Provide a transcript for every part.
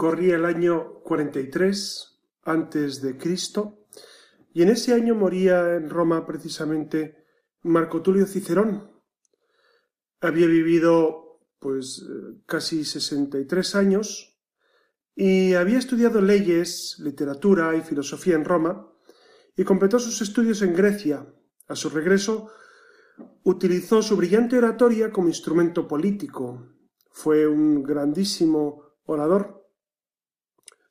Corría el año 43 antes de Cristo y en ese año moría en Roma precisamente Marco Tulio Cicerón. Había vivido pues casi 63 años y había estudiado leyes, literatura y filosofía en Roma y completó sus estudios en Grecia. A su regreso utilizó su brillante oratoria como instrumento político. Fue un grandísimo orador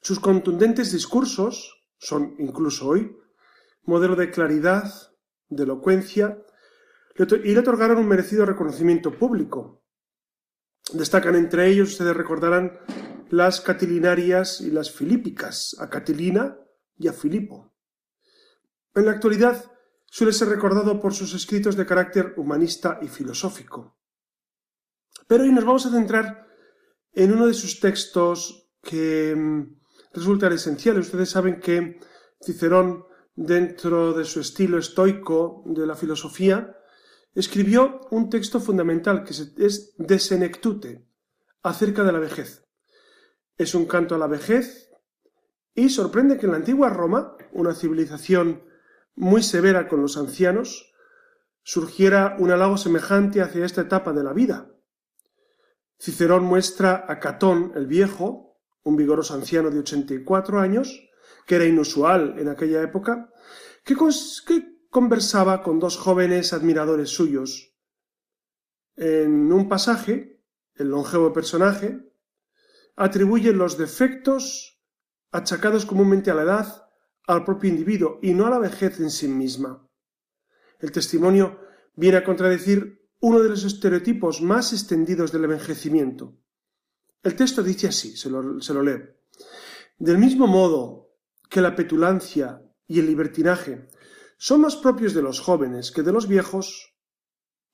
sus contundentes discursos son, incluso hoy, modelo de claridad, de elocuencia, y le otorgaron un merecido reconocimiento público. Destacan entre ellos, ustedes recordarán, las catilinarias y las filípicas, a Catilina y a Filipo. En la actualidad suele ser recordado por sus escritos de carácter humanista y filosófico. Pero hoy nos vamos a centrar en uno de sus textos que mm, resultan esenciales. Ustedes saben que Cicerón, dentro de su estilo estoico de la filosofía, escribió un texto fundamental que es De Senectute, acerca de la vejez. Es un canto a la vejez y sorprende que en la antigua Roma, una civilización muy severa con los ancianos, surgiera un halago semejante hacia esta etapa de la vida. Cicerón muestra a Catón el Viejo, un vigoroso anciano de 84 años, que era inusual en aquella época, que, conversaba con dos jóvenes admiradores suyos. En un pasaje, el longevo personaje atribuye los defectos achacados comúnmente a la edad al propio individuo y no a la vejez en sí misma. El testimonio viene a contradecir uno de los estereotipos más extendidos del envejecimiento, el texto dice así, se lo, leo. Del mismo modo que la petulancia y el libertinaje son más propios de los jóvenes que de los viejos,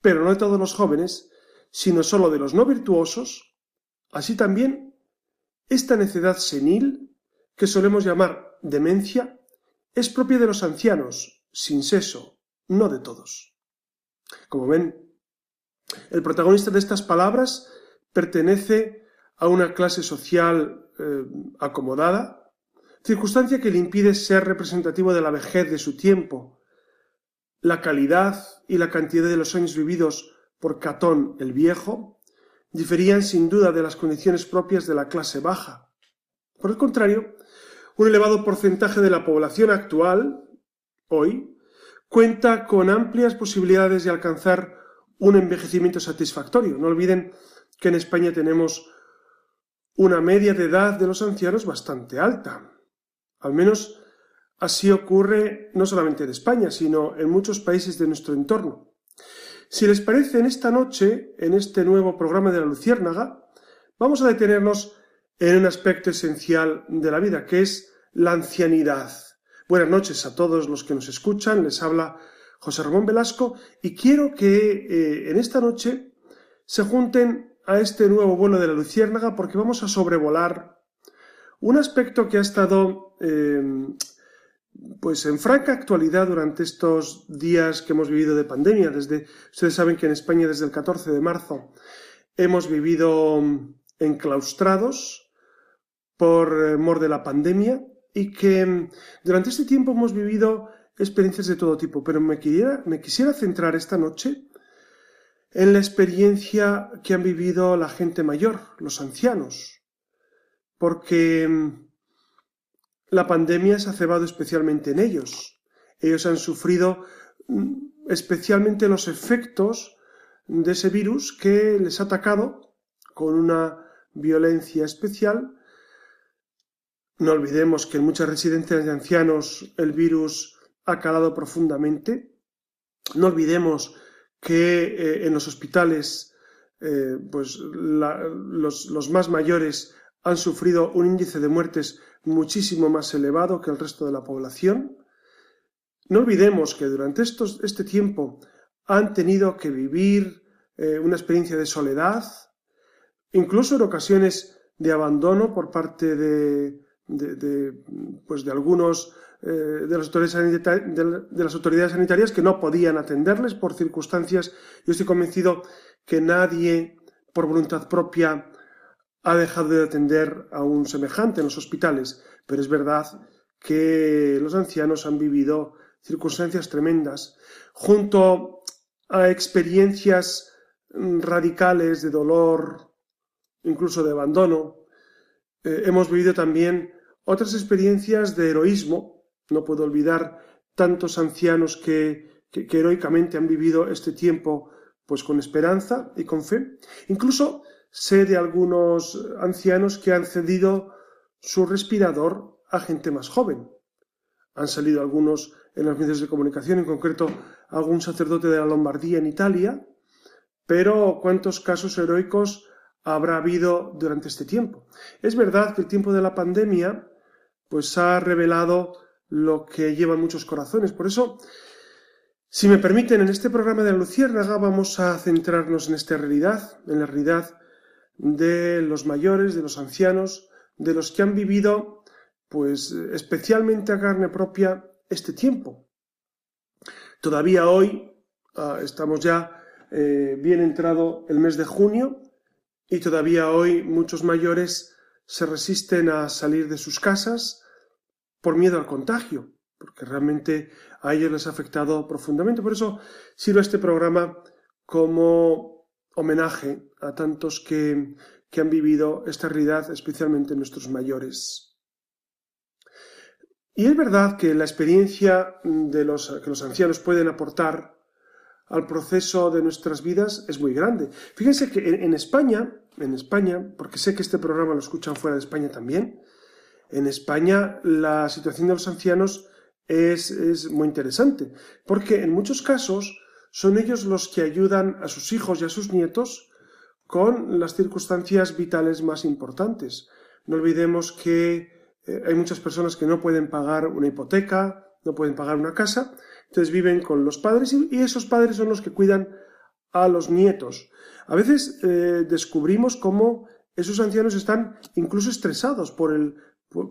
pero no de todos los jóvenes, sino sólo de los no virtuosos, así también esta necedad senil, que solemos llamar demencia, es propia de los ancianos, sin seso, no de todos. Como ven, el protagonista de estas palabras pertenece a una clase social eh, acomodada, circunstancia que le impide ser representativo de la vejez de su tiempo. La calidad y la cantidad de los años vividos por Catón el Viejo diferían sin duda de las condiciones propias de la clase baja. Por el contrario, un elevado porcentaje de la población actual, hoy, cuenta con amplias posibilidades de alcanzar un envejecimiento satisfactorio. No olviden que en España tenemos una media de edad de los ancianos bastante alta. Al menos así ocurre no solamente en España, sino en muchos países de nuestro entorno. Si les parece, en esta noche, en este nuevo programa de la Luciérnaga, vamos a detenernos en un aspecto esencial de la vida, que es la ancianidad. Buenas noches a todos los que nos escuchan, les habla José Ramón Velasco y quiero que eh, en esta noche se junten a este nuevo vuelo de la Luciérnaga porque vamos a sobrevolar un aspecto que ha estado em, pues en franca actualidad durante estos días que hemos vivido de pandemia. Desde, ustedes saben que en España desde el 14 de marzo hemos vivido enclaustrados por eh, mor de la pandemia y que em, durante este tiempo hemos vivido experiencias de todo tipo, pero me, me quisiera centrar esta noche en la experiencia que han vivido la gente mayor, los ancianos, porque mm, la pandemia se ha cebado especialmente en ellos. Ellos han sufrido mm, especialmente los efectos de ese virus que les ha atacado con una violencia especial. No olvidemos que en muchas residencias de ancianos el virus ha calado profundamente. No olvidemos que eh, en los hospitales eh, pues los, más mayores han sufrido un índice de muertes muchísimo más elevado que el resto de la población. No olvidemos que durante estos, este tiempo han tenido que vivir eh, una experiencia de soledad, incluso en ocasiones de abandono por parte de, pues de algunos eh, de, las autoridades sanitarias que no podían atenderles por circunstancias. Yo estoy convencido que nadie, por voluntad propia, ha dejado de atender a un semejante en los hospitales, pero es verdad que los ancianos han vivido circunstancias tremendas, junto a experiencias radicales de dolor, incluso de abandono. Eh, hemos vivido también otras experiencias de heroísmo. No puedo olvidar tantos ancianos que, que, heroicamente han vivido este tiempo pues con esperanza y con fe. Incluso sé de algunos ancianos que han cedido su respirador a gente más joven. Han salido algunos en los medios de comunicación, en concreto algún sacerdote de la Lombardía en Italia, pero ¿cuántos casos heroicos habrá habido durante este tiempo? Es verdad que el tiempo de la pandemia pues ha revelado lo que llevan muchos corazones. Por eso, si me permiten, en este programa de la Luciérnaga vamos a centrarnos en esta realidad, en la realidad de los mayores, de los ancianos, de los que han vivido, pues especialmente a carne propia, este tiempo. Todavía hoy ah, estamos ya eh, bien entrado el mes de junio y todavía hoy muchos mayores se resisten a salir de sus casas por miedo al contagio, porque realmente a ellos les ha afectado profundamente. Por eso sirve este programa como homenaje a tantos que, que han vivido esta realidad, especialmente nuestros mayores. Y es verdad que la experiencia de los, que los ancianos pueden aportar al proceso de nuestras vidas es muy grande. Fíjense que en, España, en España, porque sé que este programa lo escuchan fuera de España también, en España la situación de los ancianos es, es muy interesante, porque en muchos casos son ellos los que ayudan a sus hijos y a sus nietos con las circunstancias vitales más importantes. No olvidemos que eh, hay muchas personas que no pueden pagar una hipoteca, no pueden pagar una casa, entonces viven con los padres y, esos padres son los que cuidan a los nietos. A veces eh, descubrimos cómo esos ancianos están incluso estresados por el,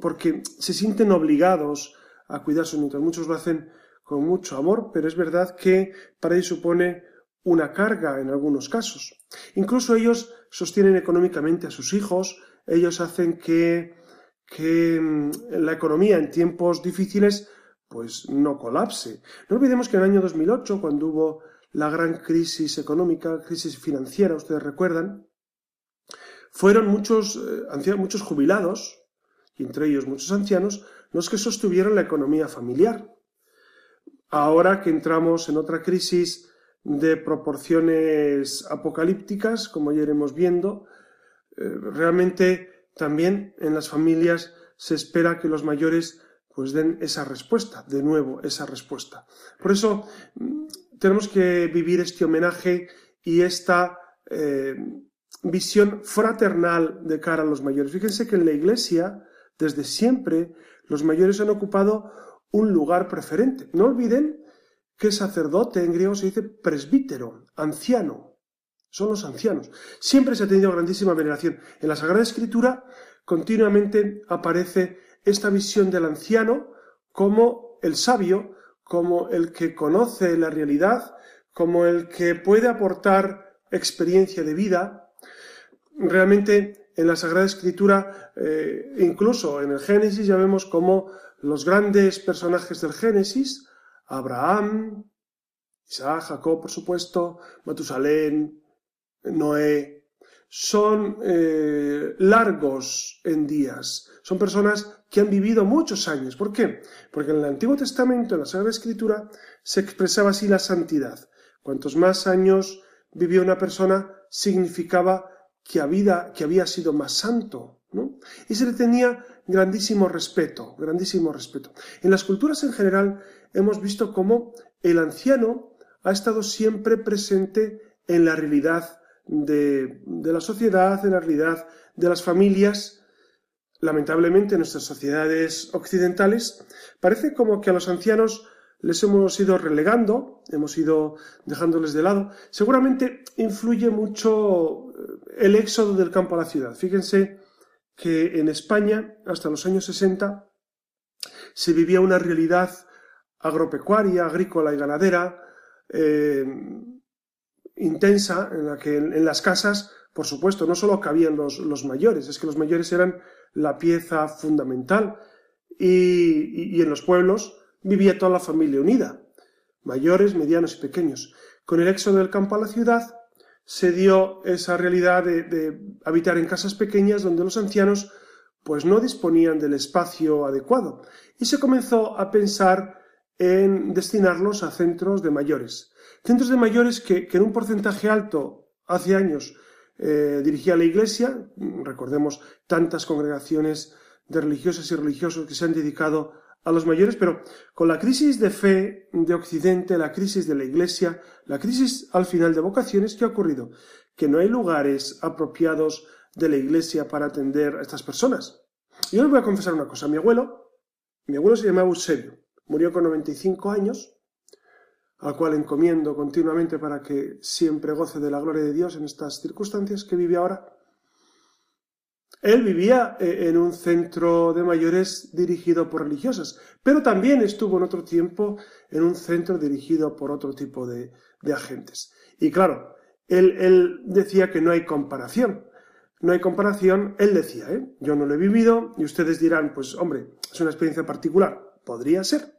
porque se sienten obligados a cuidar sus nietos. Muchos lo hacen con mucho amor, pero es verdad que para ellos supone una carga en algunos casos. Incluso ellos sostienen económicamente a sus hijos, ellos hacen que que mm, la economía en tiempos difíciles pues no colapse. No olvidemos que en el año 2008, cuando hubo la gran crisis económica, crisis financiera, ustedes recuerdan, fueron muchos, eh, muchos jubilados, y entre ellos muchos ancianos, los que sostuvieron la economía familiar. Ahora que entramos en otra crisis de proporciones apocalípticas, como ya iremos viendo, eh, realmente también en las familias se espera que los mayores pues den esa respuesta, de nuevo, esa respuesta. Por eso mm, tenemos que vivir este homenaje y esta eh, visión fraternal de cara a los mayores. Fíjense que en la Iglesia, desde siempre, los mayores han ocupado un lugar preferente. No olviden que sacerdote en griego se dice presbítero, anciano son los ancianos. Siempre se ha tenido grandísima veneración. En la Sagrada Escritura continuamente aparece esta visión del anciano como el sabio, como el que conoce la realidad, como el que puede aportar experiencia de vida. Realmente en la Sagrada Escritura, eh, incluso en el Génesis, ya vemos como los grandes personajes del Génesis, Abraham, Isaac, Jacob, por supuesto, Matusalén, Noé, son eh, largos en días, son personas que han vivido muchos años. ¿Por qué? Porque en el Antiguo Testamento, en la Sagrada Escritura, se expresaba así la santidad. Cuantos más años vivió una persona, significaba que había, que había sido más santo. ¿no? Y se le tenía grandísimo respeto, grandísimo respeto. En las culturas en general hemos visto cómo el anciano ha estado siempre presente en la realidad de, la sociedad, en la realidad de las familias. Lamentablemente en nuestras sociedades occidentales parece como que a los ancianos les hemos ido relegando, hemos ido dejándoles de lado. Seguramente influye mucho eh, el éxodo del campo a la ciudad. Fíjense que en España, hasta los años 60, se vivía una realidad agropecuaria, agrícola y ganadera, eh, intensa en la que en, las casas Por supuesto, no solo cabían los, mayores, es que los mayores eran la pieza fundamental y en los pueblos vivía toda la familia unida, mayores, medianos y pequeños. Con el éxodo del campo a la ciudad se dio esa realidad de, de, habitar en casas pequeñas donde los ancianos pues no disponían del espacio adecuado y se comenzó a pensar en destinarlos a centros de mayores. Centros de mayores que, que en un porcentaje alto hace años eh, dirigía la Iglesia, recordemos tantas congregaciones de religiosas y religiosos que se han dedicado a los mayores, pero con la crisis de fe de Occidente, la crisis de la Iglesia, la crisis al final de vocaciones, ¿qué ha ocurrido? Que no hay lugares apropiados de la Iglesia para atender a estas personas. Yo les voy a confesar una cosa. Mi abuelo, mi abuelo se llamaba Eusebio, murió con 95 años, al cual encomiendo continuamente para que siempre goce de la gloria de Dios en estas circunstancias que vive ahora. Él vivía eh, en un centro de mayores dirigido por religiosas, pero también estuvo en otro tiempo en un centro dirigido por otro tipo de, de agentes. Y claro, él, él, decía que no hay comparación. No hay comparación, él decía, ¿eh? yo no lo he vivido y ustedes dirán, pues hombre, es una experiencia particular. Podría ser.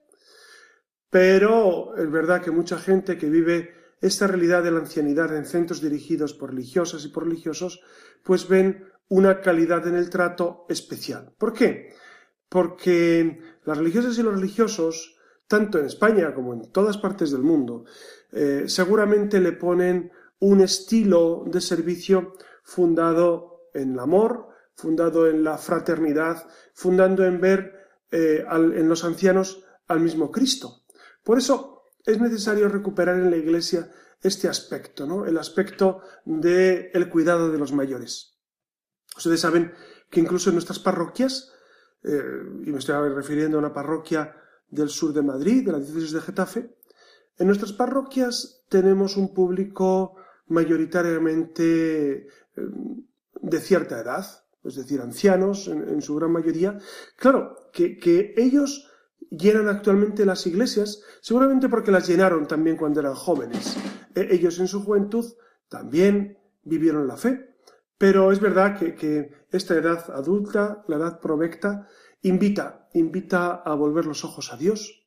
Pero es verdad que mucha gente que vive esta realidad de la ancianidad en centros dirigidos por religiosas y por religiosos, pues ven una calidad en el trato especial. ¿Por qué? Porque las religiosas y los religiosos, tanto en España como en todas partes del mundo, eh, seguramente le ponen un estilo de servicio fundado en el amor, fundado en la fraternidad, fundando en ver eh, en los ancianos al mismo Cristo. Por eso es necesario recuperar en la Iglesia este aspecto, ¿no? El aspecto del el cuidado de los mayores. Ustedes saben que incluso en nuestras parroquias, eh, y me estoy refiriendo a una parroquia del sur de Madrid, de la diócesis de Getafe, en nuestras parroquias tenemos un público mayoritariamente eh, de cierta edad, es decir, ancianos en, su gran mayoría. Claro, que, que, ellos llenan actualmente las iglesias, seguramente porque las llenaron también cuando eran jóvenes. E, ellos en su juventud también vivieron la fe. Pero es verdad que, esta edad adulta, la edad provecta, invita, invita a volver los ojos a Dios.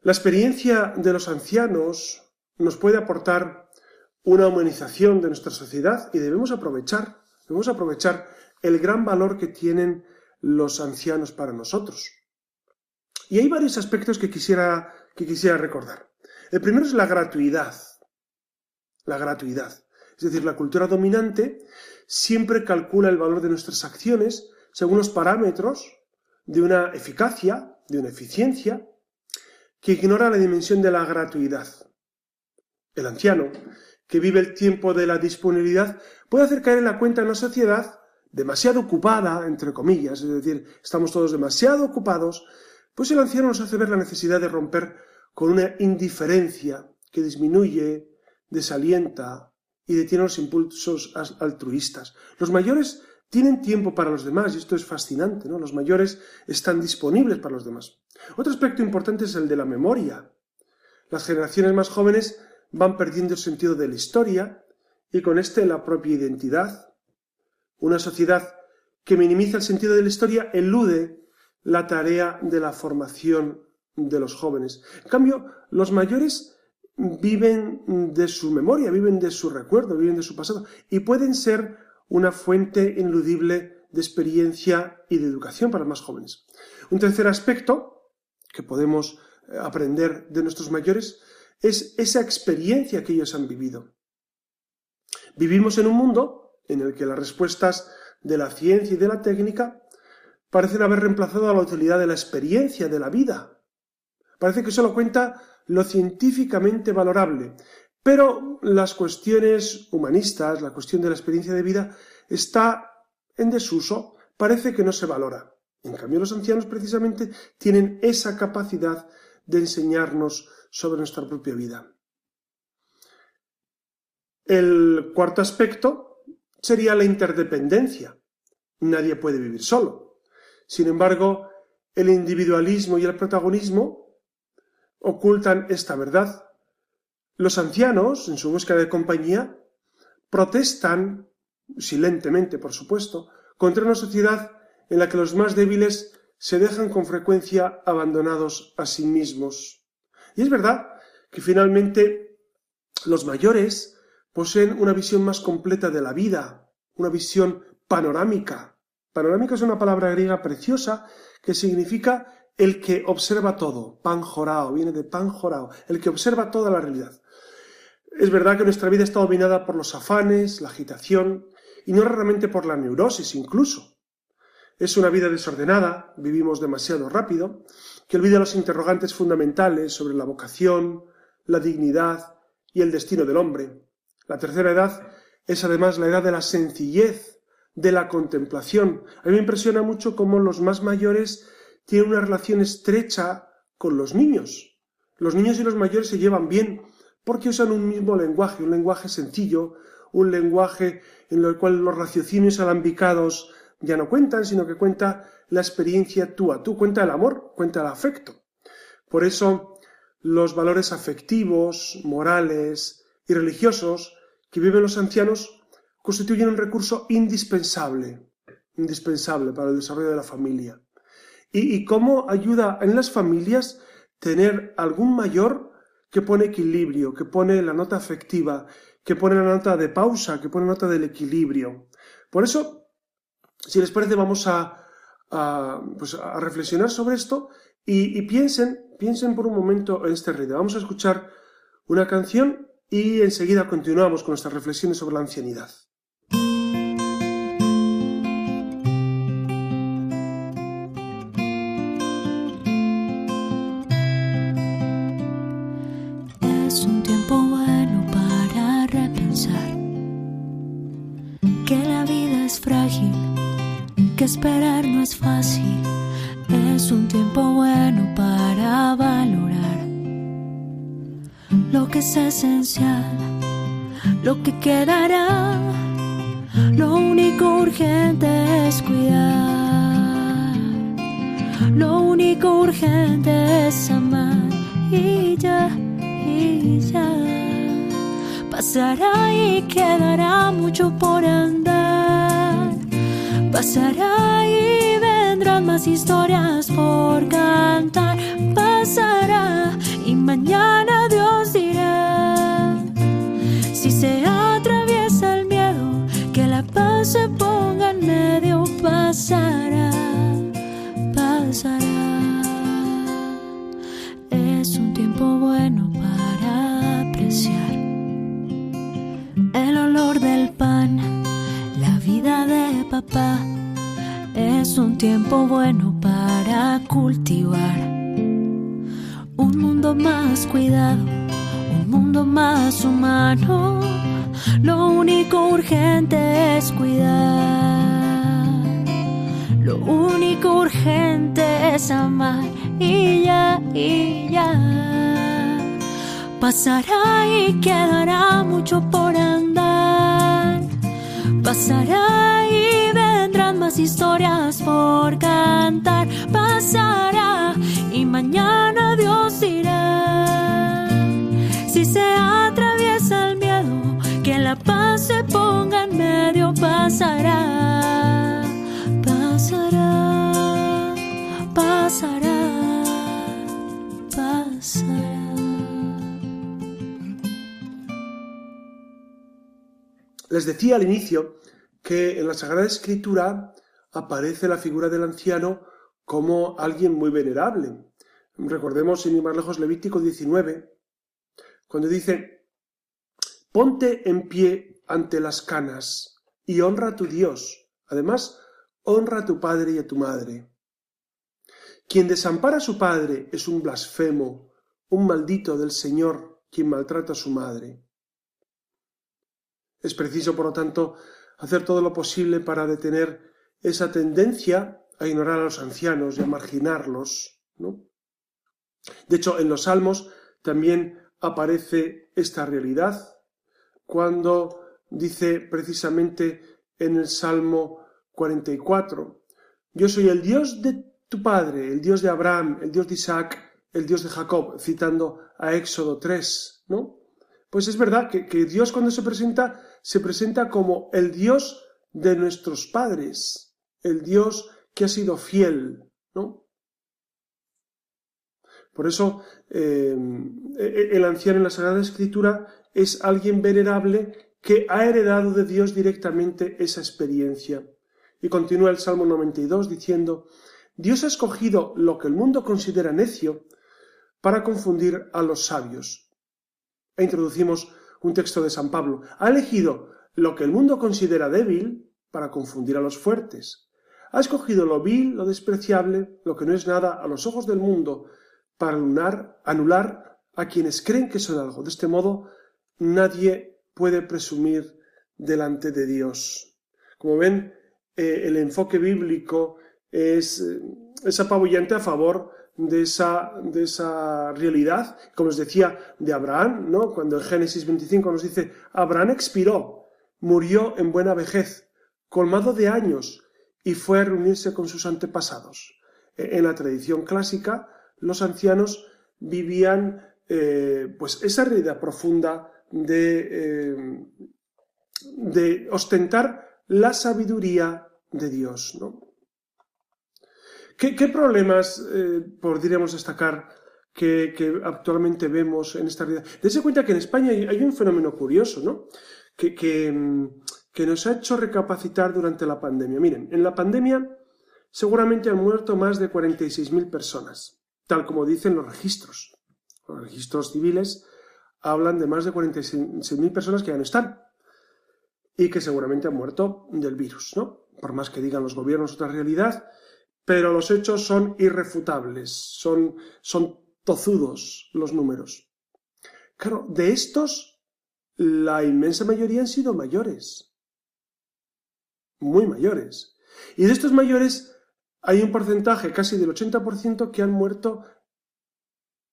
La experiencia de los ancianos nos puede aportar una humanización de nuestra sociedad y debemos aprovechar, debemos aprovechar el gran valor que tienen los ancianos para nosotros. Y hay varios aspectos que quisiera, que quisiera recordar. El primero es la gratuidad. La gratuidad. Es decir, la cultura dominante siempre calcula el valor de nuestras acciones según los parámetros de una eficacia, de una eficiencia, que ignora la dimensión de la gratuidad. El anciano, que vive el tiempo de la disponibilidad, puede hacer caer en la cuenta en una sociedad demasiado ocupada, entre comillas, es decir, estamos todos demasiado ocupados, pues el anciano nos hace ver la necesidad de romper con una indiferencia que disminuye, desalienta, y detiene los impulsos altruistas. Los mayores tienen tiempo para los demás y esto es fascinante, ¿no? Los mayores están disponibles para los demás. Otro aspecto importante es el de la memoria. Las generaciones más jóvenes van perdiendo el sentido de la historia y con este la propia identidad. Una sociedad que minimiza el sentido de la historia elude la tarea de la formación de los jóvenes. En cambio, los mayores viven de su memoria, viven de su recuerdo, viven de su pasado y pueden ser una fuente ineludible de experiencia y de educación para los más jóvenes. Un tercer aspecto que podemos eh, aprender de nuestros mayores es esa experiencia que ellos han vivido. Vivimos en un mundo en el que las respuestas de la ciencia y de la técnica parecen haber reemplazado a la utilidad de la experiencia, de la vida. Parece que solo cuenta lo científicamente valorable, pero las cuestiones humanistas, la cuestión de la experiencia de vida, está en desuso, parece que no se valora. En cambio, los ancianos precisamente tienen esa capacidad de enseñarnos sobre nuestra propia vida. El cuarto aspecto sería la interdependencia. Nadie puede vivir solo. Sin embargo, el individualismo y el protagonismo ocultan esta verdad. Los ancianos, en su búsqueda de compañía, protestan, silentemente por supuesto, contra una sociedad en la que los más débiles se dejan con frecuencia abandonados a sí mismos. Y es verdad que finalmente los mayores poseen una visión más completa de la vida, una visión panorámica. Panorámica es una palabra griega preciosa que significa el que observa todo, panjorao, viene de panjorao, el que observa toda la realidad. Es verdad que nuestra vida está dominada por los afanes, la agitación, y no raramente por la neurosis incluso. Es una vida desordenada, vivimos demasiado rápido, que olvida los interrogantes fundamentales sobre la vocación, la dignidad y el destino del hombre. La tercera edad es además la edad de la sencillez, de la contemplación. A mí me impresiona mucho cómo los más mayores tienen una relación estrecha con los niños. Los niños y los mayores se llevan bien porque usan un mismo lenguaje, un lenguaje sencillo, un lenguaje en el cual los raciocinios alambicados ya no cuentan, sino que cuenta la experiencia tú a tú, cuenta el amor, cuenta el afecto. Por eso los valores afectivos, morales y religiosos que viven los ancianos constituyen un recurso indispensable, indispensable para el desarrollo de la familia. Y, y cómo ayuda en las familias tener algún mayor que pone equilibrio, que pone la nota afectiva, que pone la nota de pausa, que pone la nota del equilibrio. Por eso, si les parece, vamos a, pues a reflexionar sobre esto y, piensen, piensen por un momento en este ritmo. Vamos a escuchar una canción y enseguida continuamos con nuestras reflexiones sobre la ancianidad. Esperar no es fácil, es un tiempo bueno para valorar lo que es esencial, lo que quedará. Lo único urgente es cuidar, lo único urgente es amar y ya, y ya. Pasará y quedará mucho por andar Pasará y vendrán más historias por cantar. Pasará y mañana Dios dirá. Si se tiempo bueno para cultivar un mundo más cuidado, un mundo más humano. Lo único urgente es cuidar, lo único urgente es amar y ya, y ya. Pasará y quedará mucho por andar, pasará y más historias por cantar. Pasará y mañana Dios dirá. Si se atraviesa el miedo, que la paz se ponga en medio. Pasará, pasará, pasará, pasará. Les decía al inicio que en la Sagrada Escritura aparece la figura del anciano como alguien muy venerable. Recordemos, sin ir más lejos, Levítico 19, cuando dice, ponte en pie ante las canas y honra a tu Dios. Además, honra a tu padre y a tu madre. Quien desampara a su padre es un blasfemo, un maldito del Señor, quien maltrata a su madre. Es preciso, por lo tanto, hacer todo lo posible para detener esa tendencia a ignorar a los ancianos y a marginarlos. ¿no? De hecho, en los salmos también aparece esta realidad cuando dice precisamente en el Salmo 44, yo soy el Dios de tu padre, el Dios de Abraham, el Dios de Isaac, el Dios de Jacob, citando a Éxodo 3, ¿no? Pues es verdad que, que Dios cuando se presenta se presenta como el Dios de nuestros padres, el Dios que ha sido fiel, ¿no? Por eso eh, el anciano en la Sagrada Escritura es alguien venerable que ha heredado de Dios directamente esa experiencia. Y continúa el Salmo 92 diciendo, Dios ha escogido lo que el mundo considera necio para confundir a los sabios. E introducimos un texto de San Pablo. Ha elegido lo que el mundo considera débil para confundir a los fuertes. Ha escogido lo vil, lo despreciable, lo que no es nada a los ojos del mundo, para anular, anular a quienes creen que son algo. De este modo, nadie puede presumir delante de Dios. Como ven, eh, el enfoque bíblico es, eh, es apabullante a favor de esa, de esa realidad, como os decía, de Abraham, ¿no? Cuando en Génesis 25 nos dice, Abraham expiró, murió en buena vejez, colmado de años, y fue a reunirse con sus antepasados. E, en la tradición clásica, los ancianos vivían eh, pues esa realidad profunda de, eh, de ostentar la sabiduría de Dios. ¿no? ¿Qué, problemas eh, podríamos destacar que, actualmente vemos en esta realidad? Dese cuenta que en España hay, un fenómeno curioso, ¿no? Que, que, nos ha hecho recapacitar durante la pandemia. Miren, en la pandemia seguramente han muerto más de 46.000 personas, tal como dicen los registros. Los registros civiles hablan de más de 46.000 personas que ya no están y que seguramente han muerto del virus, ¿no? Por más que digan los gobiernos otra realidad, pero los hechos son irrefutables, son, son tozudos los números. Claro, de estos, la inmensa mayoría han sido mayores, muy mayores. Y de estos mayores hay un porcentaje casi del 80% que han muerto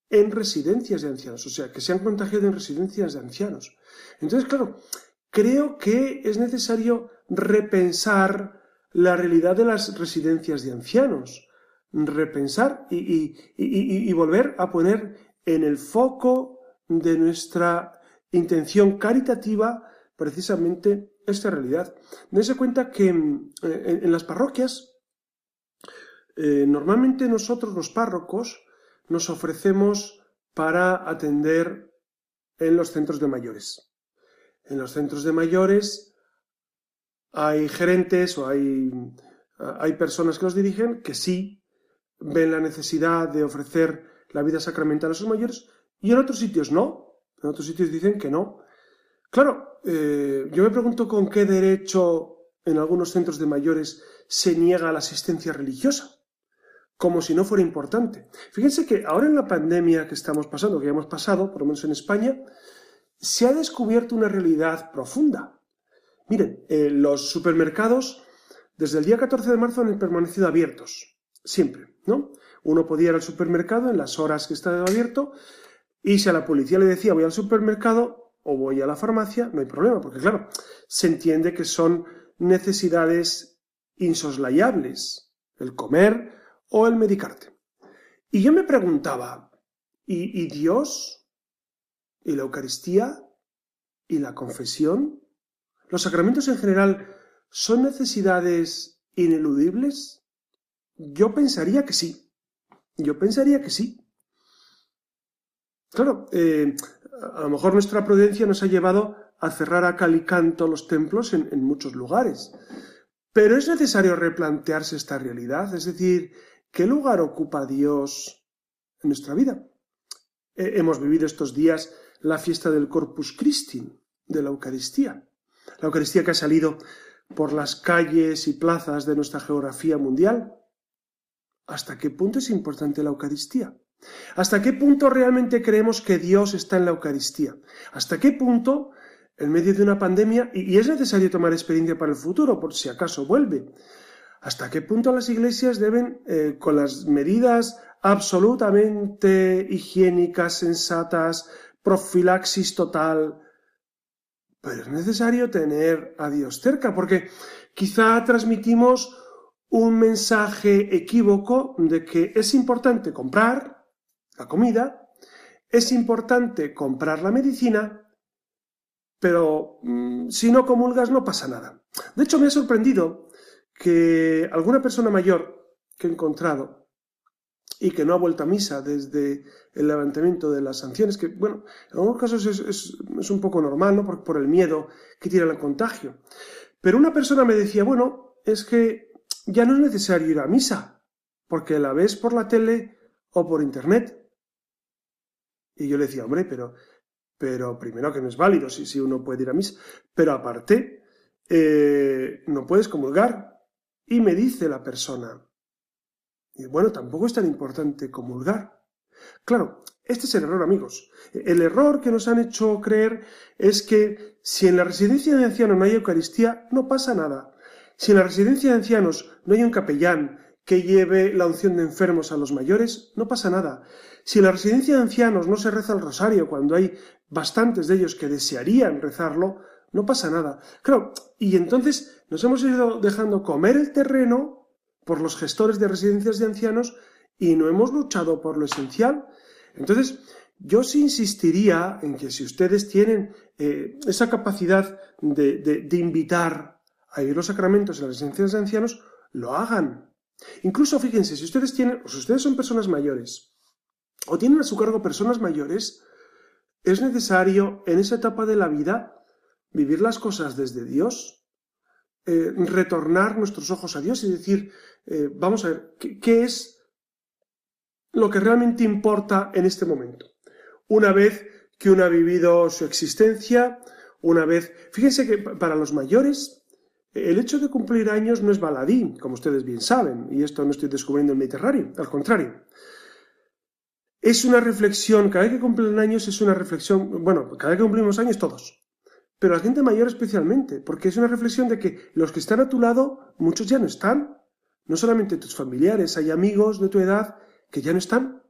en residencias de ancianos, o sea, que se han contagiado en residencias de ancianos. Entonces, claro, creo que es necesario repensar la realidad de las residencias de ancianos, repensar y, volver a poner en el foco de nuestra intención caritativa precisamente esta realidad. Dense cuenta que en, las parroquias, eh, normalmente nosotros los párrocos nos ofrecemos para atender en los centros de mayores. En los centros de mayores hay gerentes o hay, hay personas que los dirigen que sí ven la necesidad de ofrecer la vida sacramental a sus mayores y en otros sitios no. En otros sitios dicen que no. Claro, eh, yo me pregunto con qué derecho en algunos centros de mayores se niega la asistencia religiosa, como si no fuera importante. Fíjense que ahora en la pandemia que estamos pasando, que ya hemos pasado, por lo menos en España, se ha descubierto una realidad profunda. Miren, eh, los supermercados desde el día 14 de marzo han permanecido abiertos, siempre, ¿no? Uno podía ir al supermercado en las horas que estaba abierto y si a la policía le decía voy al supermercado o voy a la farmacia, no hay problema, porque claro, se entiende que son necesidades insoslayables, el comer o el medicarte. Y yo me preguntaba, ¿y, y Dios? ¿Y la Eucaristía? ¿Y la confesión? ¿Los sacramentos en general son necesidades ineludibles? Yo pensaría que sí. Yo pensaría que sí. Claro, eh, a lo mejor nuestra prudencia nos ha llevado a cerrar a cal y canto los templos en, muchos lugares. Pero es necesario replantearse esta realidad, es decir, ¿qué lugar ocupa Dios en nuestra vida? Eh, hemos vivido estos días la fiesta del Corpus Christi, de la Eucaristía la Eucaristía que ha salido por las calles y plazas de nuestra geografía mundial. ¿Hasta qué punto es importante la Eucaristía? ¿Hasta qué punto realmente creemos que Dios está en la Eucaristía? ¿Hasta qué punto, en medio de una pandemia, y es necesario tomar experiencia para el futuro, por si acaso vuelve, hasta qué punto las iglesias deben, eh, con las medidas absolutamente higiénicas, sensatas, profilaxis total, pero es necesario tener a Dios cerca, porque quizá transmitimos un mensaje equívoco de que es importante comprar la comida, es importante comprar la medicina, pero mm, si no comulgas no pasa nada. De hecho, me ha sorprendido que alguna persona mayor que he encontrado y que no ha vuelto a misa desde el levantamiento de las sanciones, que bueno, en algunos casos es, un poco normal, ¿no? Por, por el miedo que tiene el contagio. Pero una persona me decía, bueno, es que ya no es necesario ir a misa, porque la ves por la tele o por internet. Y yo le decía, hombre, pero, pero primero que no es válido si, si uno puede ir a misa, pero aparte, eh, no puedes comulgar. Y me dice la persona, y bueno, tampoco es tan importante comulgar. Claro, este es el error, amigos. El error que nos han hecho creer es que si en la residencia de ancianos no hay Eucaristía, no pasa nada. Si en la residencia de ancianos no hay un capellán que lleve la unción de enfermos a los mayores, no pasa nada. Si en la residencia de ancianos no se reza el rosario cuando hay bastantes de ellos que desearían rezarlo, no pasa nada. Claro, y entonces nos hemos ido dejando comer el terreno por los gestores de residencias de ancianos y no hemos luchado por lo esencial. Entonces, yo sí insistiría en que si ustedes tienen eh, esa capacidad de, de invitar a vivir los sacramentos en las residencias de ancianos, lo hagan. Incluso fíjense, si ustedes tienen, si ustedes son personas mayores, o tienen a su cargo personas mayores, es necesario en esa etapa de la vida vivir las cosas desde Dios, eh, retornar nuestros ojos a Dios y decir, eh, vamos a ver, ¿qué, es lo que realmente importa en este momento? Una vez que uno ha vivido su existencia, una vez, fíjense que para los mayores el hecho de cumplir años no es baladí, como ustedes bien saben, y esto no estoy descubriendo en Mediterráneo, al contrario. Es una reflexión, cada vez que cumplen años es una reflexión, bueno, cada vez que cumplimos años todos, pero la gente mayor especialmente, porque es una reflexión de que los que están a tu lado, muchos ya no están. No solamente tus familiares, hay amigos de tu edad que ya no están,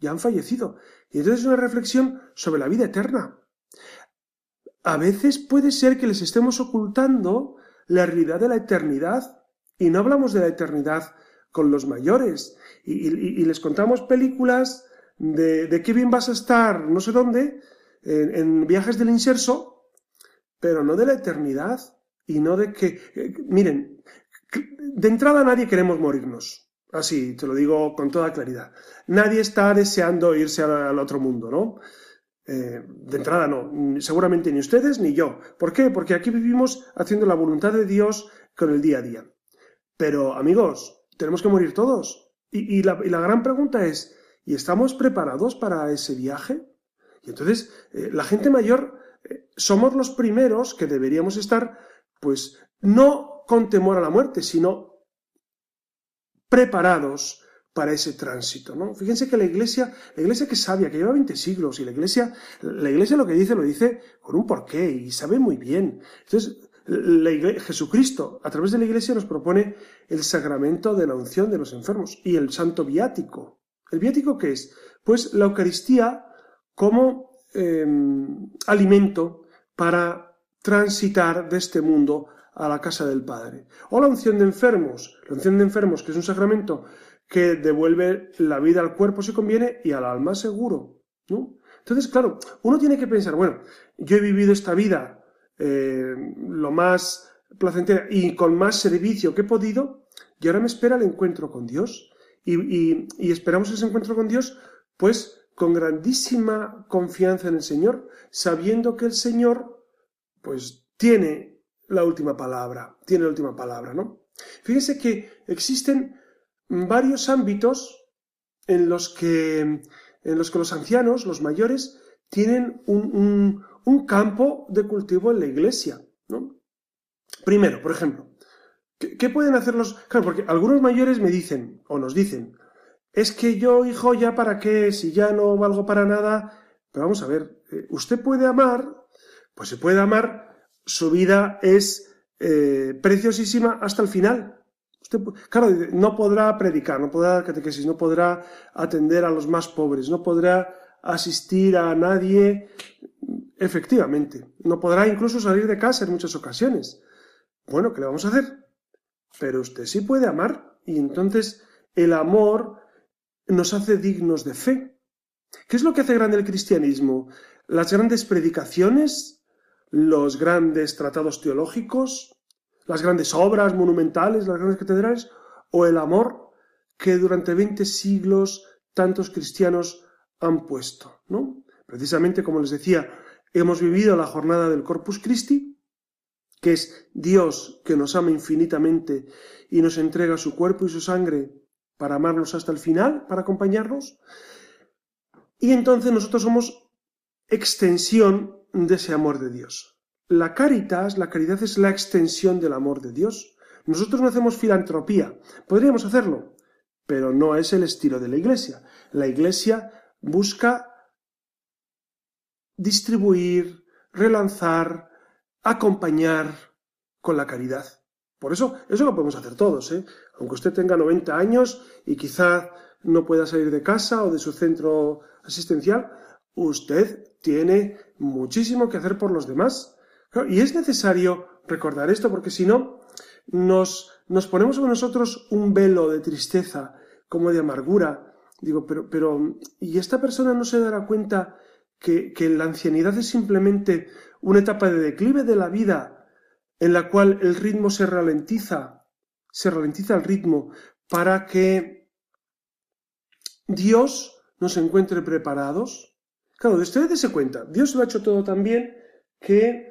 ya han fallecido. Y entonces es una reflexión sobre la vida eterna. A veces puede ser que les estemos ocultando la realidad de la eternidad. Y no hablamos de la eternidad con los mayores. Y, les contamos películas de, qué bien vas a estar no sé dónde, en, viajes del inserso, pero no de la eternidad. Y no de que, eh, miren, de entrada nadie queremos morirnos. Así, te lo digo con toda claridad. Nadie está deseando irse al otro mundo, ¿no? Eh, de entrada no, seguramente ni ustedes ni yo. ¿Por qué? Porque aquí vivimos haciendo la voluntad de Dios con el día a día. Pero amigos, tenemos que morir todos. Y, la, gran pregunta es, ¿y estamos preparados para ese viaje? Y entonces, eh, la gente mayor eh, somos los primeros que deberíamos estar, pues, no con temor a la muerte, sino preparados para ese tránsito, ¿no? Fíjense que la iglesia, la iglesia que es sabia, que lleva 20 siglos, y la iglesia, la iglesia lo que dice, lo dice con un porqué, y sabe muy bien. Entonces, Jesucristo, a través de la iglesia, nos propone el sacramento de la unción de los enfermos y el santo viático. ¿El viático qué es? Pues la Eucaristía como em, alimento para transitar de este mundo a la casa del Padre. O la unción de enfermos. La unción de enfermos, que es un sacramento que devuelve la vida al cuerpo si conviene y al alma seguro, ¿no? Entonces, claro, uno tiene que pensar, bueno, yo he vivido esta vida eh, lo más placentera y con más servicio que he podido, y ahora me espera el encuentro con Dios. Y, y esperamos ese encuentro con Dios, pues con grandísima confianza en el Señor, sabiendo que el Señor, pues, tiene la última palabra, tiene la última palabra, ¿no? Fíjense que existen varios ámbitos en los que, en los, que los ancianos, los mayores, tienen un, campo de cultivo en la iglesia. ¿no? Primero, por ejemplo, ¿qué, pueden hacer los...? Porque algunos mayores me dicen, o nos dicen, es que yo, hijo, ya para qué, si ya no valgo para nada. Pero vamos a ver, eh, usted puede amar, pues se puede amar, su vida es eh, preciosísima hasta el final claro, no podrá predicar, no podrá dar catequesis, no podrá atender a los más pobres, no podrá asistir a nadie, efectivamente, no podrá incluso salir de casa en muchas ocasiones. Bueno, ¿qué le vamos a hacer? Pero usted sí puede amar y entonces el amor nos hace dignos de fe. ¿Qué es lo que hace grande el cristianismo? Las grandes predicaciones, los grandes tratados teológicos, las grandes obras monumentales, las grandes catedrales, o el amor que durante 20 siglos tantos cristianos han puesto, ¿no? Precisamente como les decía, hemos vivido la jornada del Corpus Christi, que es Dios que nos ama infinitamente y nos entrega su cuerpo y su sangre para amarnos hasta el final, para acompañarnos. Y entonces nosotros somos extensión de ese amor de Dios. La caritas, la caridad es la extensión del amor de Dios. Nosotros no hacemos filantropía, podríamos hacerlo, pero no es el estilo de la Iglesia. La Iglesia busca distribuir, relanzar, acompañar con la caridad. Por eso, eso lo podemos hacer todos, ¿eh? Aunque usted tenga 90 años y quizá no pueda salir de casa o de su centro asistencial, usted tiene muchísimo que hacer por los demás. Y es necesario recordar esto porque si no, nos, nos ponemos sobre nosotros un velo de tristeza, como de amargura. Digo, pero, pero, ¿y esta persona no se dará cuenta que, que la ancianidad es simplemente una etapa de declive de la vida en la cual el ritmo se ralentiza, se ralentiza el ritmo para que Dios nos encuentre preparados? Claro, usted dése cuenta, Dios lo ha hecho todo tan bien que,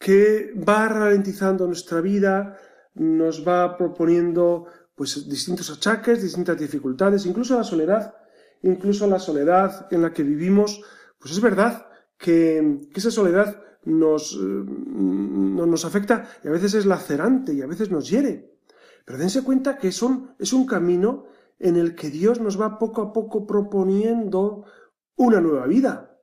que va ralentizando nuestra vida, nos va proponiendo pues distintos achaques, distintas dificultades, incluso la soledad, incluso la soledad en la que vivimos, pues es verdad que, esa soledad nos, nos afecta y a veces es lacerante y a veces nos hiere. Pero dense cuenta que son, es un camino en el que Dios nos va poco a poco proponiendo una nueva vida.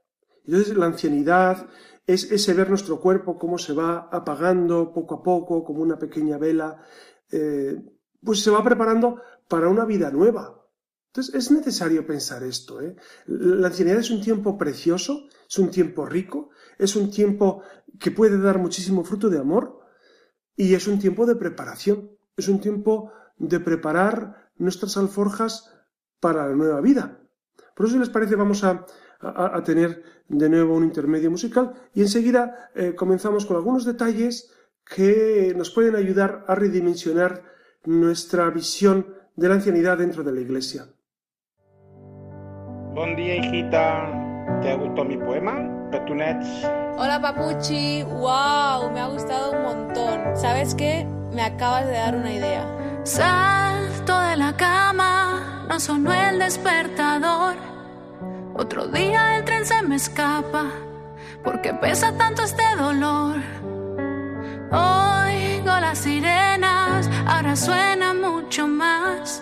Entonces la ancianidad es ese ver nuestro cuerpo cómo se va apagando poco a poco, como una pequeña vela, eh, pues se va preparando para una vida nueva. Entonces es necesario pensar esto. ¿eh? La ancianidad es un tiempo precioso, es un tiempo rico, es un tiempo que puede dar muchísimo fruto de amor y es un tiempo de preparación, es un tiempo de preparar nuestras alforjas para la nueva vida. Por eso, si les parece, vamos a, tener de nuevo un intermedio musical y enseguida eh, comenzamos con algunos detalles que nos pueden ayudar a redimensionar nuestra visión de la ancianidad dentro de la iglesia. Buen día, hijita. ¿Te ha gustado mi poema? Petunets. Hola, papuchi. ¡Wow! Me ha gustado un montón. ¿Sabes qué? Me acabas de dar una idea. Salto de la cama, no sonó el despertador. Otro día el tren se me escapa, porque pesa tanto este dolor. Oigo las sirenas, ahora suena mucho más.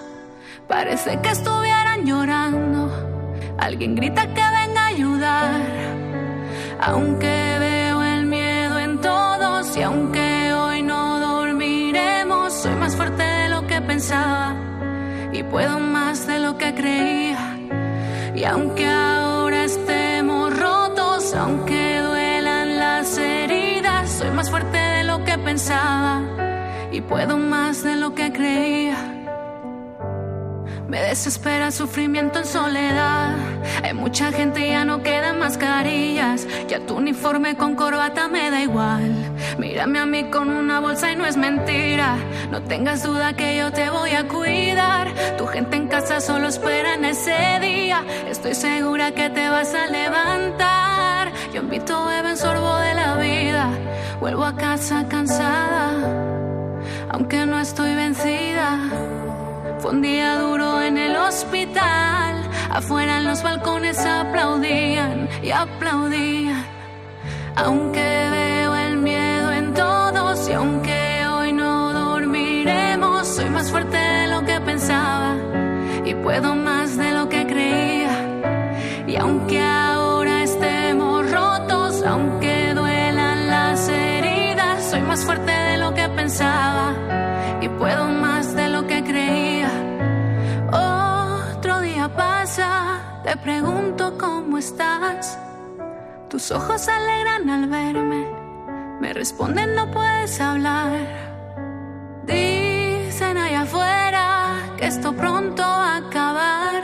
Parece que estuvieran llorando. Alguien grita que venga a ayudar. Aunque veo el miedo en todos y aunque hoy no dormiremos, soy más fuerte pensaba y puedo más de lo que creía. Y aunque ahora estemos rotos, aunque duelan las heridas, soy más fuerte de lo que pensaba y puedo más de lo que creía. Me desespera el sufrimiento en soledad. Hay mucha gente y ya no quedan mascarillas. Ya tu uniforme con corbata me da igual. Mírame a mí con una bolsa y no es mentira. No tengas duda que yo te voy a cuidar. Tu gente en casa solo espera en ese día. Estoy segura que te vas a levantar. Yo invito a beber sorbo de la vida. Vuelvo a casa cansada, aunque no estoy vencida. Fue un día duro en el hospital. Afuera en los balcones aplaudían y aplaudían. Aunque veo el miedo en todos y aunque hoy no dormiremos, soy más fuerte de lo que pensaba y puedo más de lo que creía. Y aunque ahora estemos rotos, aunque duelan las heridas, soy más fuerte de lo que pensaba te pregunto cómo estás. Tus ojos se alegran al verme, me responden no puedes hablar. Dicen allá afuera que esto pronto va a acabar.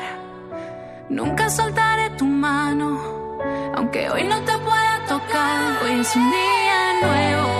Nunca soltaré tu mano, aunque hoy no te pueda tocar. Hoy es un día nuevo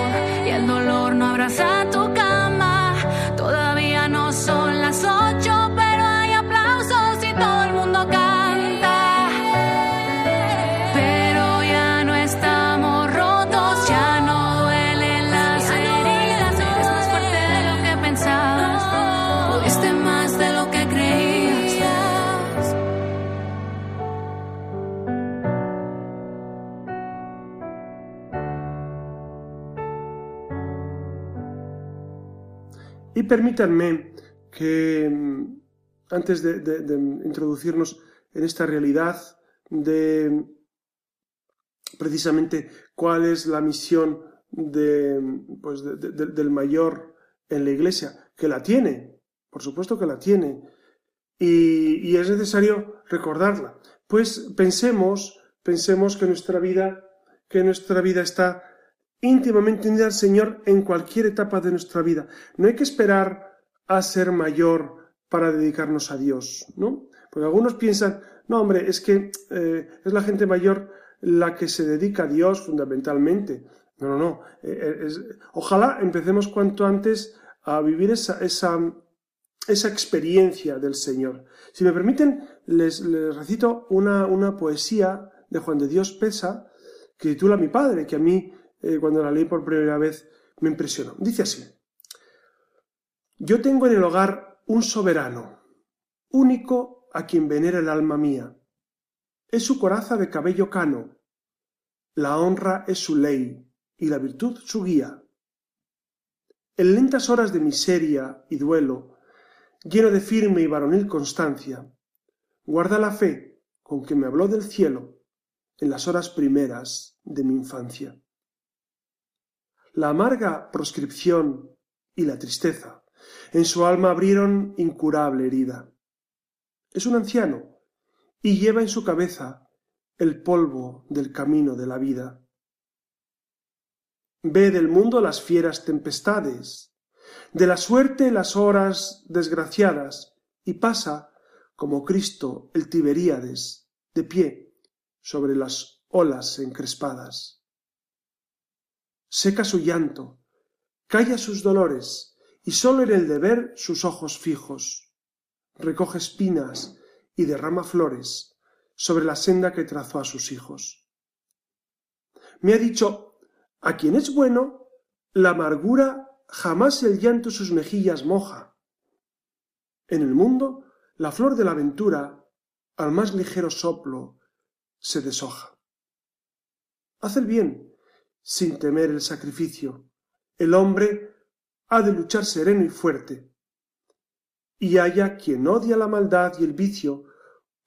Y permítanme que mm, antes de, introducirnos en esta realidad de precisamente cuál es la misión de, pues, de- de- del mayor en la iglesia, que la tiene, por supuesto que la tiene, y, y es necesario recordarla. Pues pensemos, pensemos que nuestra vida, que nuestra vida está íntimamente unida al Señor en cualquier etapa de nuestra vida. No hay que esperar a ser mayor para dedicarnos a Dios, ¿no? Porque algunos piensan, no, hombre, es que eh, es la gente mayor la que se dedica a Dios fundamentalmente. No, no, no. Eh, eh, es- ojalá empecemos cuanto antes a vivir esa, esa, esa experiencia del Señor. Si me permiten, les, les recito una, una poesía de Juan de Dios Pesa que titula Mi Padre, que a mí, eh, cuando la leí por primera vez, me impresionó. Dice así, Yo tengo en el hogar un soberano, único a quien venera el alma mía. Es su coraza de cabello cano, la honra es su ley y la virtud su guía. En lentas horas de miseria y duelo, lleno de firme y varonil constancia, guarda la fe con que me habló del cielo en las horas primeras de mi infancia. La amarga proscripción y la tristeza en su alma abrieron incurable herida. Es un anciano y lleva en su cabeza el polvo del camino de la vida. Ve del mundo las fieras tempestades, de la suerte las horas desgraciadas, y pasa, como Cristo el Tiberíades, de pie sobre las olas encrespadas. Seca su llanto, calla sus dolores, y sólo en el deber sus ojos fijos. Recoge espinas y derrama flores sobre la senda que trazó a sus hijos. Me ha dicho, a quien es bueno, la amargura jamás el llanto sus mejillas moja. En el mundo, la flor de la aventura, al más ligero soplo, se deshoja. Haz el bien, sin temer el sacrificio. El hombre ha de luchar sereno y fuerte. Y haya quien odia la maldad y el vicio,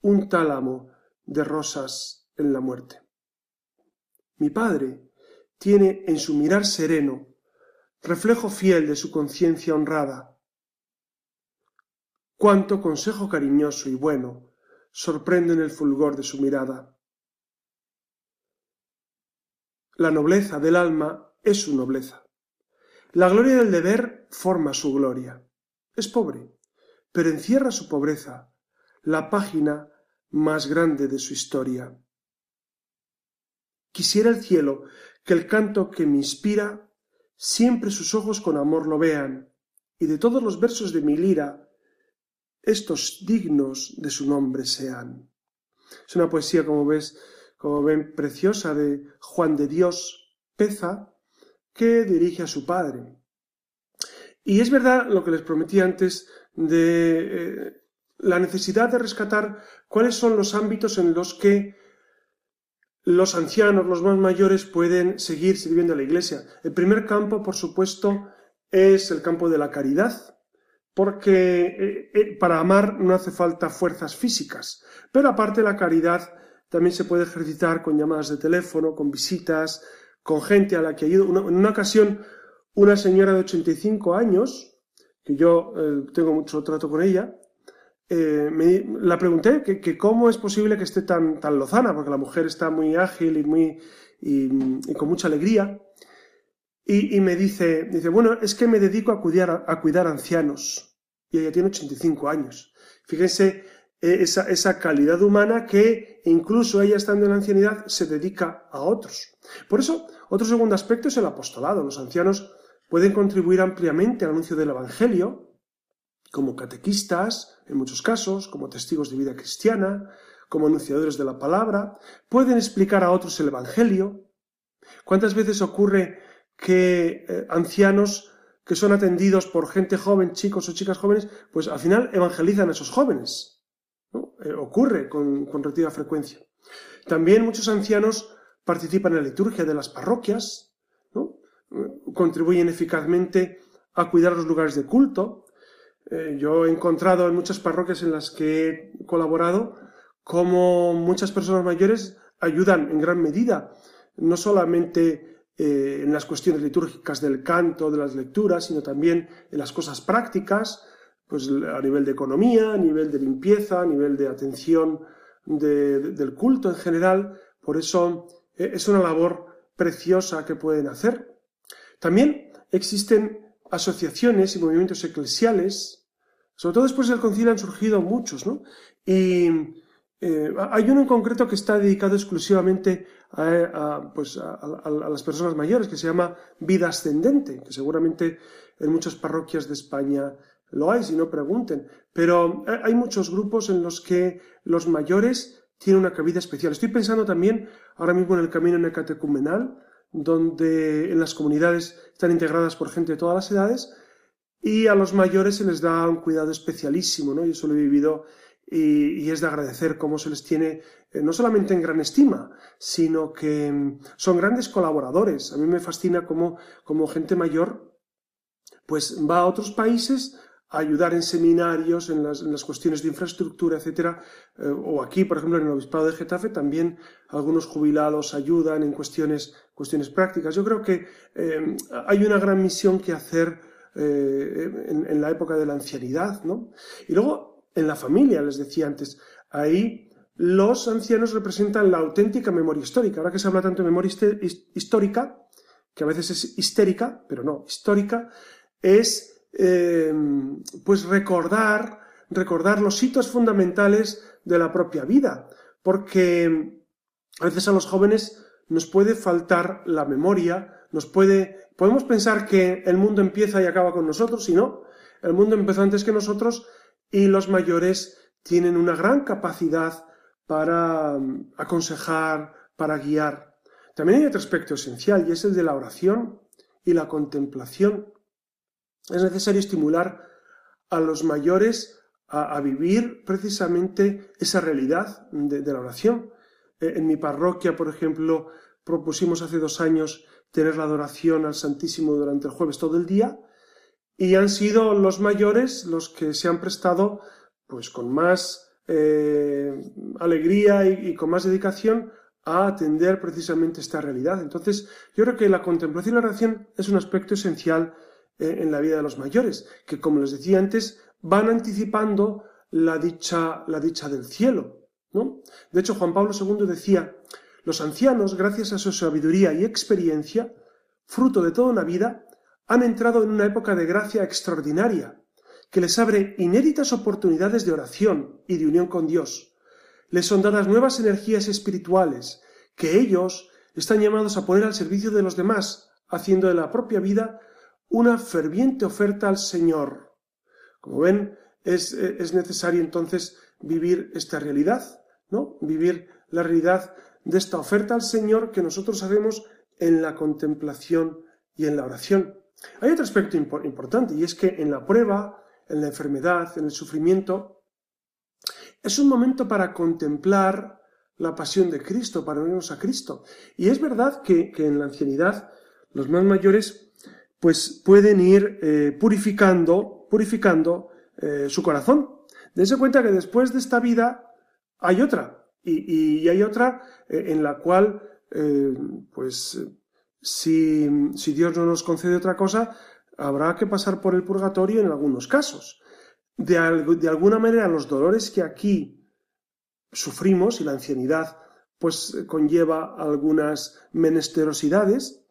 un tálamo de rosas en la muerte. Mi padre tiene en su mirar sereno reflejo fiel de su conciencia honrada. Cuánto consejo cariñoso y bueno sorprende en el fulgor de su mirada. La nobleza del alma es su nobleza. La gloria del deber forma su gloria. Es pobre, pero encierra su pobreza la página más grande de su historia. Quisiera el cielo que el canto que me inspira siempre sus ojos con amor lo vean, y de todos los versos de mi lira, estos dignos de su nombre sean. Es una poesía, como ves, como ven, preciosa de Juan de Dios Peza, que dirige a su padre. Y es verdad lo que les prometí antes de eh, la necesidad de rescatar cuáles son los ámbitos en los que los ancianos, los más mayores, pueden seguir sirviendo a la Iglesia. El primer campo, por supuesto, es el campo de la caridad, porque eh, eh, para amar no hace falta fuerzas físicas, pero aparte la caridad también se puede ejercitar con llamadas de teléfono, con visitas, con gente a la que ayudo. En una ocasión, una señora de 85 años, que yo eh, tengo mucho trato con ella, eh, me, la pregunté que, cómo es posible que esté tan, tan lozana, porque la mujer está muy ágil y, muy, y, con mucha alegría. Y, y, me dice, dice, bueno, es que me dedico a cuidar, a, cuidar ancianos. Y ella tiene 85 años. Fíjense esa, esa calidad humana que incluso ella estando en la ancianidad se dedica a otros. Por eso, otro segundo aspecto es el apostolado. Los ancianos pueden contribuir ampliamente al anuncio del Evangelio, como catequistas, en muchos casos, como testigos de vida cristiana, como anunciadores de la palabra, pueden explicar a otros el Evangelio. ¿Cuántas veces ocurre que eh, ancianos que son atendidos por gente joven, chicos o chicas jóvenes, pues al final evangelizan a esos jóvenes? Eh, ocurre con, con relativa frecuencia. También muchos ancianos participan en la liturgia de las parroquias, contribuyen eficazmente a cuidar los lugares de culto. Eh, yo he encontrado en muchas parroquias en las que he colaborado cómo muchas personas mayores ayudan en gran medida, no solamente eh, en las cuestiones litúrgicas del canto, de las lecturas, sino también en las cosas prácticas, pues a nivel de economía, a nivel de limpieza, a nivel de atención del culto en general. Por eso eh, es una labor preciosa que pueden hacer. También existen asociaciones y movimientos eclesiales, sobre todo después del concilio han surgido muchos, ¿no? Y eh, hay uno en concreto que está dedicado exclusivamente a, pues a, las personas mayores, que se llama Vida Ascendente, que seguramente en muchas parroquias de España lo hay, si no pregunten. Pero eh, hay muchos grupos en los que los mayores tienen una cabida especial. Estoy pensando también ahora mismo en el camino necatecumenal, donde en las comunidades están integradas por gente de todas las edades y a los mayores se les da un cuidado especialísimo, ¿no? Yo eso lo he vivido y, es de agradecer cómo se les tiene eh, no solamente en gran estima, sino que mm, son grandes colaboradores. A mí me fascina cómo, como gente mayor pues va a otros países ayudar en seminarios, en las, cuestiones de infraestructura, etcétera. Eh, o aquí, por ejemplo, en el Obispado de Getafe, también algunos jubilados ayudan en cuestiones, cuestiones prácticas. Yo creo que eh, hay una gran misión que hacer en, en, la época de la ancianidad, ¿no? Y luego en la familia, les decía antes. Ahí los ancianos representan la auténtica memoria histórica. Ahora que se habla tanto de memoria histórica, que a veces es histérica, pero no, histórica, es eh, pues recordar, recordar los hitos fundamentales de la propia vida. Porque a veces a los jóvenes nos puede faltar la memoria, nos puede, podemos pensar que el mundo empieza y acaba con nosotros, y no, el mundo empezó antes que nosotros y los mayores tienen una gran capacidad para mm, aconsejar, para guiar. También hay otro aspecto esencial y es el de la oración y la contemplación. Es necesario estimular a los mayores a, vivir precisamente esa realidad de, la oración. Eh, en mi parroquia, por ejemplo, propusimos hace dos años tener la adoración al Santísimo durante el jueves todo el día y han sido los mayores los que se han prestado pues con más eh, alegría y, con más dedicación a atender precisamente esta realidad. Entonces, yo creo que la contemplación y la oración es un aspecto esencial en la vida de los mayores, que como les decía antes, van anticipando la dicha, la dicha del cielo. ¿no? De hecho, Juan Pablo II decía, los ancianos, gracias a su sabiduría y experiencia, fruto de toda una vida, han entrado en una época de gracia extraordinaria, que les abre inéditas oportunidades de oración y de unión con Dios. Les son dadas nuevas energías espirituales, que ellos están llamados a poner al servicio de los demás, haciendo de la propia vida una ferviente oferta al Señor. Como ven, es, es necesario entonces vivir esta realidad, ¿no? Vivir la realidad de esta oferta al Señor que nosotros hacemos en la contemplación y en la oración. Hay otro aspecto importante y es que en la prueba, en la enfermedad, en el sufrimiento, es un momento para contemplar la pasión de Cristo, para unirnos a Cristo. Y es verdad que, en la ancianidad los más mayores pues pueden ir eh, purificando, purificando eh, su corazón. Dense cuenta que después de esta vida hay otra, y, hay otra eh, en la cual pues si, Dios no nos concede otra cosa, habrá que pasar por el purgatorio en algunos casos. De, de, alguna manera, los dolores que aquí sufrimos y la ancianidad pues conlleva algunas menesterosidades,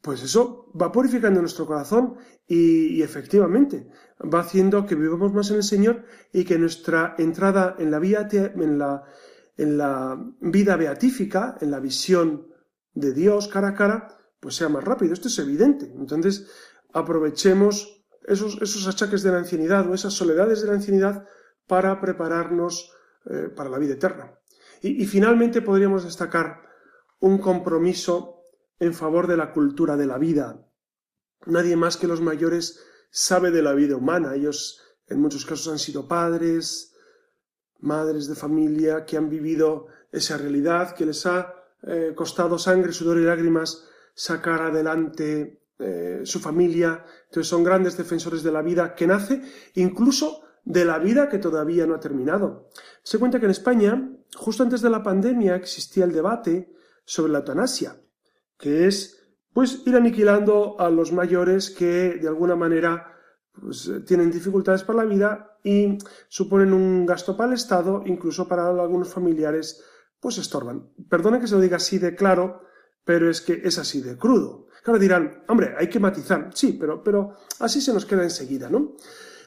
pues eso va purificando nuestro corazón y, efectivamente va haciendo que vivamos más en el Señor y que nuestra entrada en la, en la, en la vida beatífica, en la visión de Dios cara a cara, pues sea más rápido. Esto es evidente. Entonces, aprovechemos esos, esos achaques de la ancianidad o esas soledades de la ancianidad para prepararnos eh, para la vida eterna. Y finalmente podríamos destacar un compromiso en favor de la cultura de la vida. Nadie más que los mayores sabe de la vida humana. Ellos en muchos casos han sido padres, madres de familia que han vivido esa realidad, que les ha eh, costado sangre, sudor y lágrimas sacar adelante eh, su familia. Entonces son grandes defensores de la vida que nace, incluso de la vida que todavía no ha terminado. Se cuenta que en España, justo antes de la pandemia, existía el debate sobre la eutanasia, que es pues ir aniquilando a los mayores que de alguna manera pues, tienen dificultades para la vida y suponen un gasto para el Estado, incluso para algunos familiares, pues estorban. Perdone que se lo diga así de claro, pero es que es así de crudo. Claro, dirán, hombre, hay que matizar. Sí, pero, pero así se nos queda enseguida, ¿no?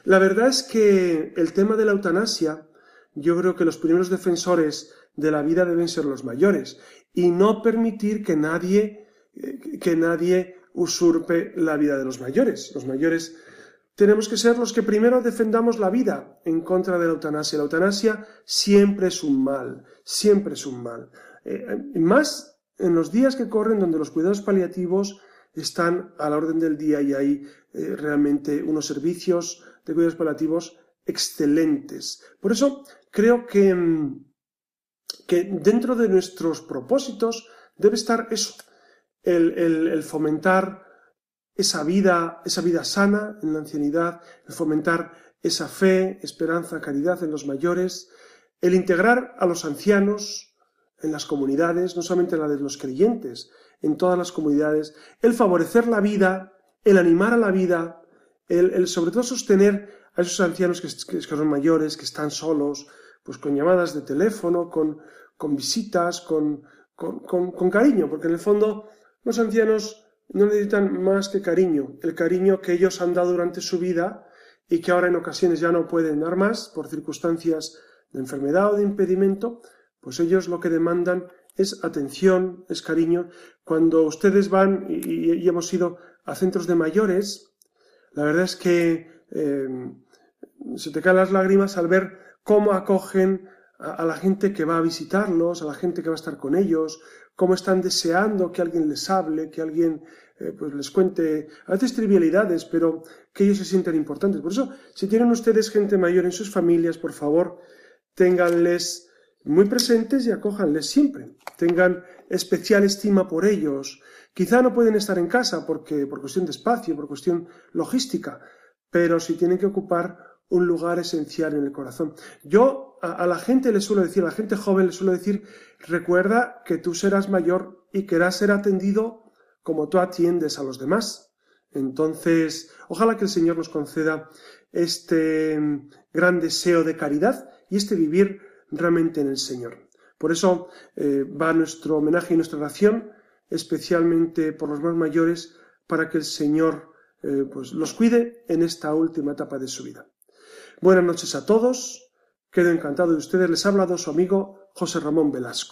La verdad es que el tema de la eutanasia, yo creo que los primeros defensores de la vida deben ser los mayores y no permitir que nadie, eh, que nadie usurpe la vida de los mayores. Los mayores tenemos que ser los que primero defendamos la vida en contra de la eutanasia. La eutanasia siempre es un mal, siempre es un mal. Eh, más en los días que corren donde los cuidados paliativos están a la orden del día y hay eh, realmente unos servicios de cuidados paliativos excelentes. Por eso creo que mm, que dentro de nuestros propósitos debe estar eso, el, fomentar esa vida, esa vida sana en la ancianidad, el fomentar esa fe, esperanza, caridad en los mayores, el integrar a los ancianos en las comunidades, no solamente en la de los creyentes, en todas las comunidades, el favorecer la vida, el animar a la vida, el, sobre todo sostener a esos ancianos que, que, son mayores, que están solos, pues con llamadas de teléfono, con, con visitas, con, con, cariño, porque en el fondo los ancianos no necesitan más que cariño, el cariño que ellos han dado durante su vida y que ahora en ocasiones ya no pueden dar más por circunstancias de enfermedad o de impedimento, pues ellos lo que demandan es atención, es cariño. Cuando ustedes van y, hemos ido a centros de mayores, la verdad es que eh, se te caen las lágrimas al ver cómo acogen a, la gente que va a visitarlos, a la gente que va a estar con ellos, cómo están deseando que alguien les hable, que alguien eh, pues les cuente, a veces trivialidades, pero que ellos se sientan importantes. Por eso, si tienen ustedes gente mayor en sus familias, por favor, ténganles muy presentes y acójanles siempre. Tengan especial estima por ellos. Quizá no pueden estar en casa porque por cuestión de espacio, por cuestión logística, pero si tienen que ocupar un lugar esencial en el corazón. Yo a, la gente le suelo decir, a la gente joven le suelo decir, recuerda que tú serás mayor y querrás ser atendido como tú atiendes a los demás. Entonces, ojalá que el Señor nos conceda este mm, gran deseo de caridad y este vivir realmente en el Señor. Por eso eh, va nuestro homenaje y nuestra oración, especialmente por los más mayores, para que el Señor eh, pues, los cuide en esta última etapa de su vida. Buenas noches a todos. Quedo encantado de ustedes. Les ha hablado su amigo José Ramón Velasco.